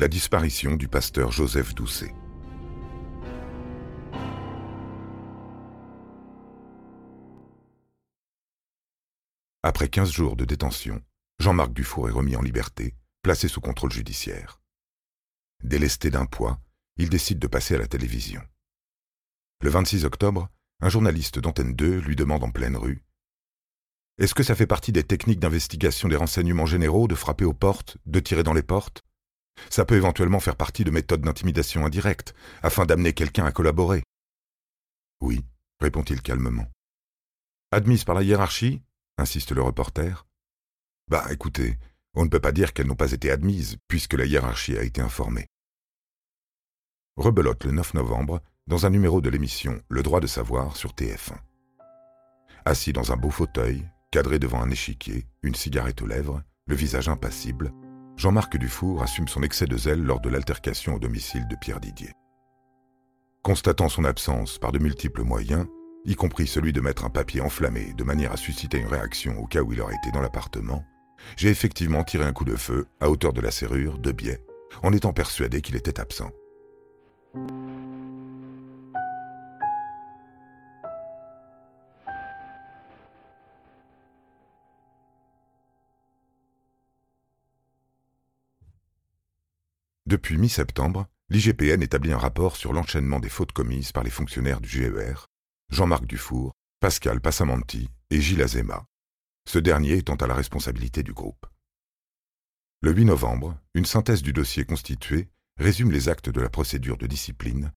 La disparition du pasteur Joseph Doucet. Après 15 jours de détention, Jean-Marc Dufour est remis en liberté, placé sous contrôle judiciaire. Délesté d'un poids, il décide de passer à la télévision. Le 26 octobre, un journaliste d'Antenne 2 lui demande en pleine rue Est-ce que ça fait partie des techniques d'investigation des renseignements généraux de frapper aux portes, de tirer dans les portes? Ça peut éventuellement faire partie de méthodes d'intimidation indirecte, afin d'amener quelqu'un à collaborer. Oui, répond-il calmement. Admise par la hiérarchie insiste le reporter. Bah écoutez, on ne peut pas dire qu'elles n'ont pas été admises, puisque la hiérarchie a été informée. Rebelote le 9 novembre, dans un numéro de l'émission Le droit de savoir sur TF1. Assis dans un beau fauteuil, cadré devant un échiquier, une cigarette aux lèvres, le visage impassible, Jean-Marc Dufour assume son excès de zèle lors de l'altercation au domicile de Pierre Didier. Constatant son absence par de multiples moyens, y compris celui de mettre un papier enflammé de manière à susciter une réaction au cas où il aurait été dans l'appartement, j'ai effectivement tiré un coup de feu à hauteur de la serrure, de biais, en étant persuadé qu'il était absent. Depuis mi-septembre, l'IGPN établit un rapport sur l'enchaînement des fautes commises par les fonctionnaires du GER, Jean-Marc Dufour, Pascal Passamanti et Gilles Azema, ce dernier étant à la responsabilité du groupe. Le 8 novembre, une synthèse du dossier constitué résume les actes de la procédure de discipline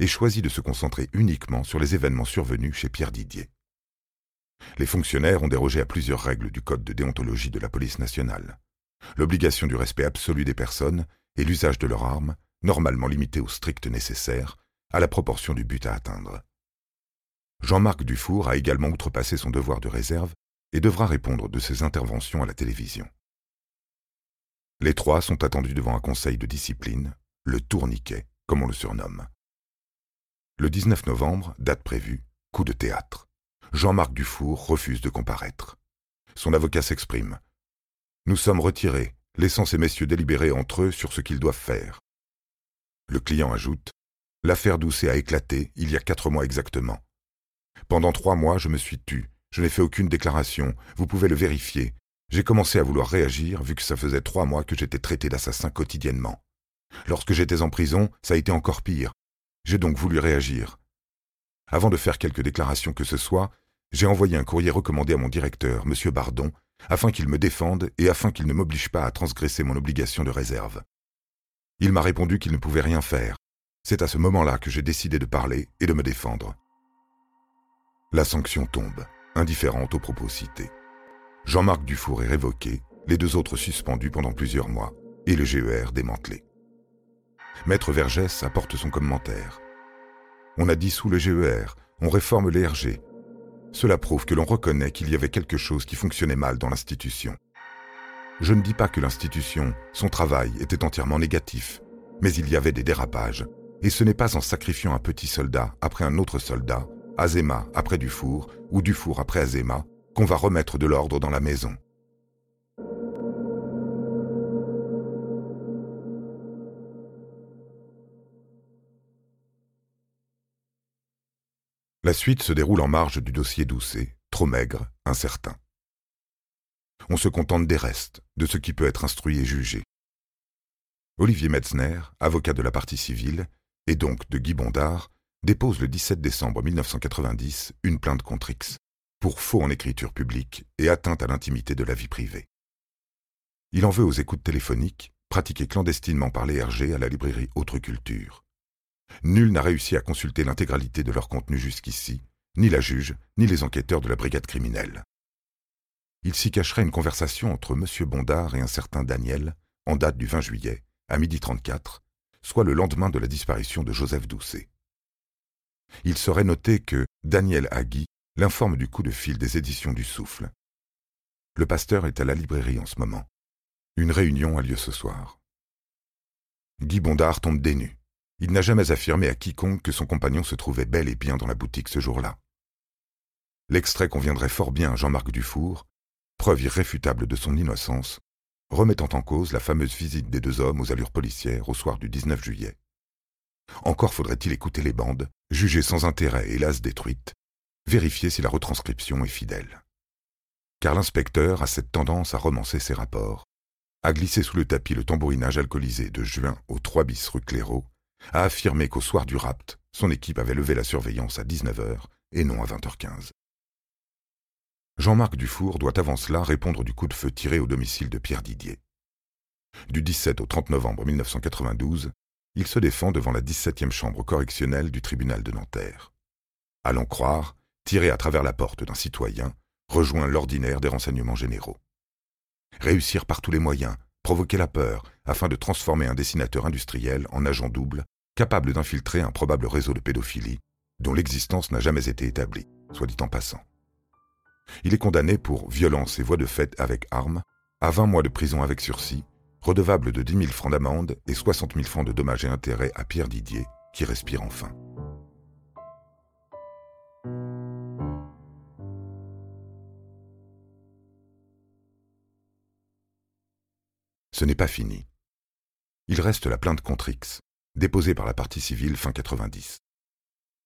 et choisit de se concentrer uniquement sur les événements survenus chez Pierre Didier. Les fonctionnaires ont dérogé à plusieurs règles du Code de déontologie de la police nationale. L'obligation du respect absolu des personnes et l'usage de leurs armes, normalement limité au strict nécessaire, à la proportion du but à atteindre. Jean-Marc Dufour a également outrepassé son devoir de réserve et devra répondre de ses interventions à la télévision. Les trois sont attendus devant un conseil de discipline, le tourniquet, comme on le surnomme. Le 19 novembre, date prévue, coup de théâtre. Jean-Marc Dufour refuse de comparaître. Son avocat s'exprime. Nous sommes retirés, laissant ces messieurs délibérer entre eux sur ce qu'ils doivent faire. Le client ajoute L'affaire Doucet a éclaté il y a quatre mois exactement. Pendant trois mois, je me suis tu, je n'ai fait aucune déclaration, vous pouvez le vérifier. J'ai commencé à vouloir réagir vu que ça faisait trois mois que j'étais traité d'assassin quotidiennement. Lorsque j'étais en prison, ça a été encore pire. J'ai donc voulu réagir. Avant de faire quelque déclaration que ce soit, j'ai envoyé un courrier recommandé à mon directeur, M. Bardon, afin qu'il me défende et afin qu'il ne m'oblige pas à transgresser mon obligation de réserve. Il m'a répondu qu'il ne pouvait rien faire. C'est à ce moment-là que j'ai décidé de parler et de me défendre. La sanction tombe indifférente aux propos cités. Jean-Marc Dufour est révoqué, les deux autres suspendus pendant plusieurs mois, et le GER démantelé. Maître Vergès apporte son commentaire. On a dissous le GER, on réforme les RG. Cela prouve que l'on reconnaît qu'il y avait quelque chose qui fonctionnait mal dans l'institution. Je ne dis pas que l'institution, son travail était entièrement négatif, mais il y avait des dérapages, et ce n'est pas en sacrifiant un petit soldat après un autre soldat Azéma après Dufour ou Dufour après Azéma, qu'on va remettre de l'ordre dans la maison. La suite se déroule en marge du dossier Doucet, trop maigre, incertain. On se contente des restes, de ce qui peut être instruit et jugé. Olivier Metzner, avocat de la partie civile, et donc de Guy Bondard, dépose le 17 décembre 1990 une plainte contre X pour faux en écriture publique et atteinte à l'intimité de la vie privée. Il en veut aux écoutes téléphoniques pratiquées clandestinement par les RG à la librairie Autre Culture. Nul n'a réussi à consulter l'intégralité de leur contenu jusqu'ici, ni la juge, ni les enquêteurs de la brigade criminelle. Il s'y cacherait une conversation entre M. Bondard et un certain Daniel, en date du 20 juillet, à midi 34, soit le lendemain de la disparition de Joseph Doucet. Il serait noté que Daniel Agui l'informe du coup de fil des éditions du Souffle. Le pasteur est à la librairie en ce moment. Une réunion a lieu ce soir. Guy Bondard tombe dénu. Il n'a jamais affirmé à quiconque que son compagnon se trouvait bel et bien dans la boutique ce jour-là. L'extrait conviendrait fort bien à Jean-Marc Dufour, preuve irréfutable de son innocence, remettant en cause la fameuse visite des deux hommes aux allures policières au soir du 19 juillet. Encore faudrait-il écouter les bandes, juger sans intérêt hélas détruites, vérifier si la retranscription est fidèle. Car l'inspecteur a cette tendance à romancer ses rapports, à glisser sous le tapis le tambourinage alcoolisé de juin au 3 bis rue Clairaut, a affirmé qu'au soir du rapt, son équipe avait levé la surveillance à 19h et non à 20h15. Jean-Marc Dufour doit avant cela répondre du coup de feu tiré au domicile de Pierre Didier. Du 17 au 30 novembre 1992, il se défend devant la 17e chambre correctionnelle du tribunal de Nanterre. Allons croire, tiré à travers la porte d'un citoyen, rejoint l'ordinaire des renseignements généraux. Réussir par tous les moyens, provoquer la peur, afin de transformer un dessinateur industriel en agent double, capable d'infiltrer un probable réseau de pédophilie, dont l'existence n'a jamais été établie, soit dit en passant. Il est condamné pour violence et voie de fait avec arme à 20 mois de prison avec sursis, redevable de 10 000 francs d'amende et 60 000 francs de dommages et intérêts à Pierre Didier, qui respire enfin. Ce n'est pas fini. Il reste la plainte contre X, déposée par la partie civile fin 90.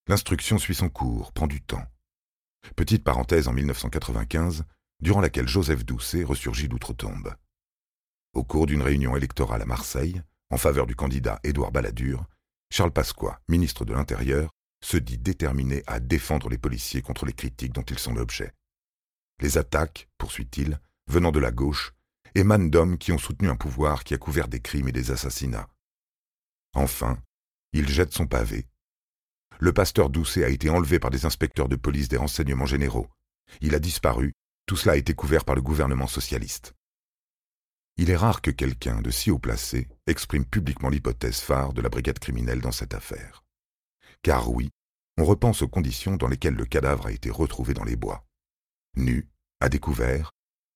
L'instruction suit son cours, prend du temps. Petite parenthèse en 1995, durant laquelle Joseph Doucet ressurgit d'outre-tombe. Au cours d'une réunion électorale à Marseille, en faveur du candidat Édouard Balladur, Charles Pasqua, ministre de l'Intérieur, se dit déterminé à défendre les policiers contre les critiques dont ils sont l'objet. Les attaques, poursuit-il, venant de la gauche, émanent d'hommes qui ont soutenu un pouvoir qui a couvert des crimes et des assassinats. Enfin, il jette son pavé. Le pasteur Doucet a été enlevé par des inspecteurs de police des renseignements généraux. Il a disparu, tout cela a été couvert par le gouvernement socialiste. Il est rare que quelqu'un de si haut placé exprime publiquement l'hypothèse phare de la brigade criminelle dans cette affaire. Car oui, on repense aux conditions dans lesquelles le cadavre a été retrouvé dans les bois. Nu, à découvert,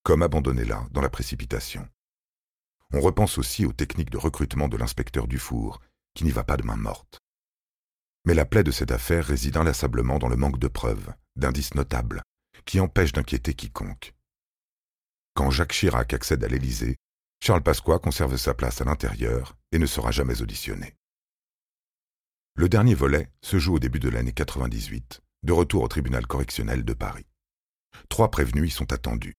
comme abandonné là, dans la précipitation. On repense aussi aux techniques de recrutement de l'inspecteur Dufour, qui n'y va pas de main morte. Mais la plaie de cette affaire réside inlassablement dans le manque de preuves, d'indices notables, qui empêchent d'inquiéter quiconque. Quand Jacques Chirac accède à l'Élysée, Charles Pasqua conserve sa place à l'intérieur et ne sera jamais auditionné. Le dernier volet se joue au début de l'année 98, de retour au tribunal correctionnel de Paris. Trois prévenus y sont attendus.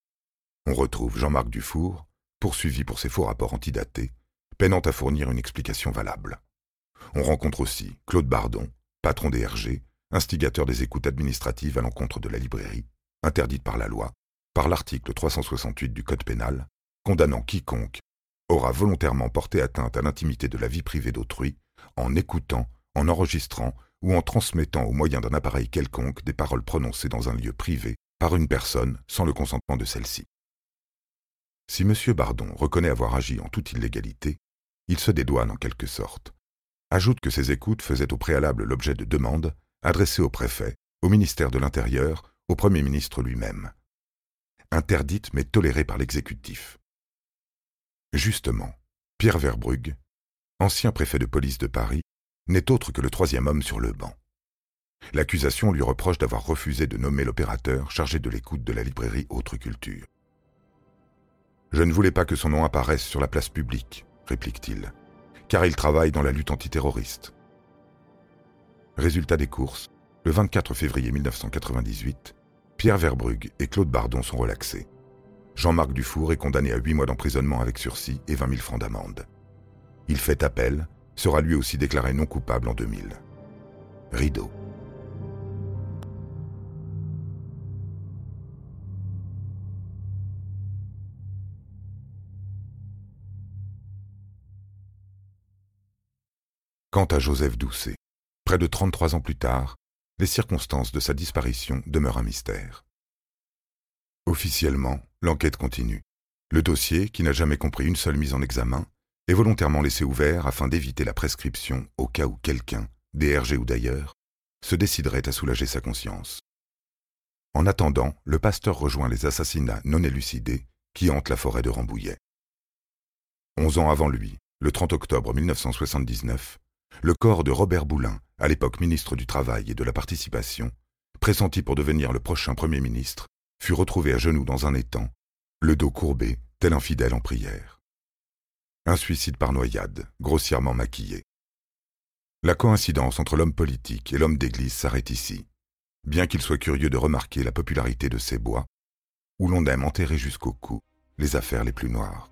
On retrouve Jean-Marc Dufour, poursuivi pour ses faux rapports antidatés, peinant à fournir une explication valable. On rencontre aussi Claude Bardon, patron des RG, instigateur des écoutes administratives à l'encontre de la librairie, interdite par la loi, par l'article 368 du Code pénal, condamnant quiconque aura volontairement porté atteinte à l'intimité de la vie privée d'autrui en écoutant, en enregistrant ou en transmettant au moyen d'un appareil quelconque des paroles prononcées dans un lieu privé par une personne sans le consentement de celle-ci. Si M. Bardon reconnaît avoir agi en toute illégalité, il se dédouane en quelque sorte. Ajoute que ces écoutes faisaient au préalable l'objet de demandes adressées au préfet, au ministère de l'Intérieur, au Premier ministre lui-même. Interdites mais tolérées par l'exécutif. Justement, Pierre Verbrugge, ancien préfet de police de Paris, n'est autre que le troisième homme sur le banc. L'accusation lui reproche d'avoir refusé de nommer l'opérateur chargé de l'écoute de la librairie Autre Culture. Je ne voulais pas que son nom apparaisse sur la place publique, réplique-t-il, car il travaille dans la lutte antiterroriste. Résultat des courses, le 24 février 1998, Pierre Verbrugge et Claude Bardon sont relaxés. Jean-Marc Dufour est condamné à huit mois d'emprisonnement avec sursis et 20 000 francs d'amende. Il fait appel, sera lui aussi déclaré non coupable en 2000. Rideau. Quant à Joseph Doucet, près de 33 ans plus tard, les circonstances de sa disparition demeurent un mystère. Officiellement, l'enquête continue. Le dossier, qui n'a jamais compris une seule mise en examen, est volontairement laissé ouvert afin d'éviter la prescription au cas où quelqu'un, DRG ou d'ailleurs, se déciderait à soulager sa conscience. En attendant, le pasteur rejoint les assassinats non élucidés qui hantent la forêt de Rambouillet. Onze ans avant lui, le 30 octobre 1979, le corps de Robert Boulin, à l'époque ministre du Travail et de la Participation, pressenti pour devenir le prochain Premier ministre, fut retrouvé à genoux dans un étang, le dos courbé, tel un fidèle en prière. Un suicide par noyade, grossièrement maquillé. La coïncidence entre l'homme politique et l'homme d'église s'arrête ici, bien qu'il soit curieux de remarquer la popularité de ces bois, où l'on aime enterrer jusqu'au cou les affaires les plus noires.